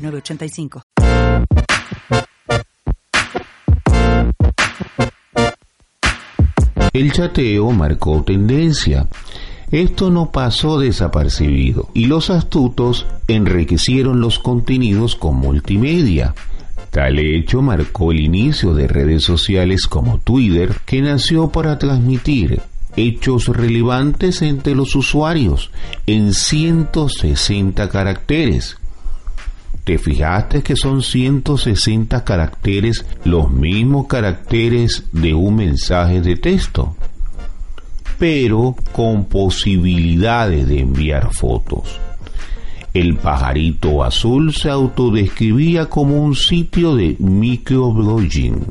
906985. El chateo marcó tendencia. Esto no pasó desapercibido y los astutos enriquecieron los contenidos con multimedia. Tal hecho marcó el inicio de redes sociales como Twitter, que nació para transmitir hechos relevantes entre los usuarios en 160 caracteres. ¿Te fijaste que son 160 caracteres los mismos caracteres de un mensaje de texto? Pero con posibilidades de enviar fotos. El pajarito azul se autodescribía como un sitio de microblogging.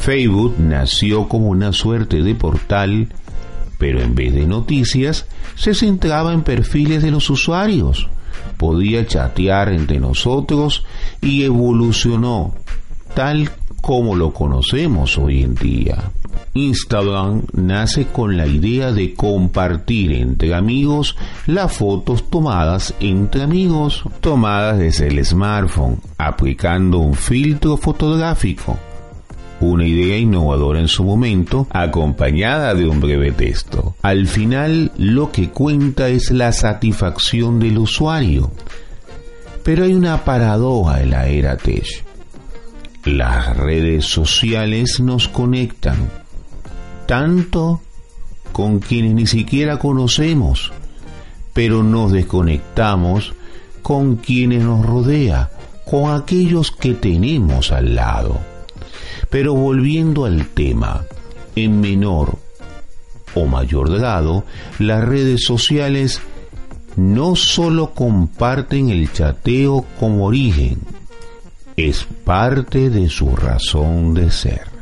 Facebook nació como una suerte de portal, pero en vez de noticias, se centraba en perfiles de los usuarios podía chatear entre nosotros y evolucionó tal como lo conocemos hoy en día. Instagram nace con la idea de compartir entre amigos las fotos tomadas entre amigos, tomadas desde el smartphone, aplicando un filtro fotográfico una idea innovadora en su momento, acompañada de un breve texto. Al final, lo que cuenta es la satisfacción del usuario. Pero hay una paradoja en la era Tech. Las redes sociales nos conectan tanto con quienes ni siquiera conocemos, pero nos desconectamos con quienes nos rodea, con aquellos que tenemos al lado. Pero volviendo al tema, en menor o mayor grado, las redes sociales no solo comparten el chateo como origen, es parte de su razón de ser.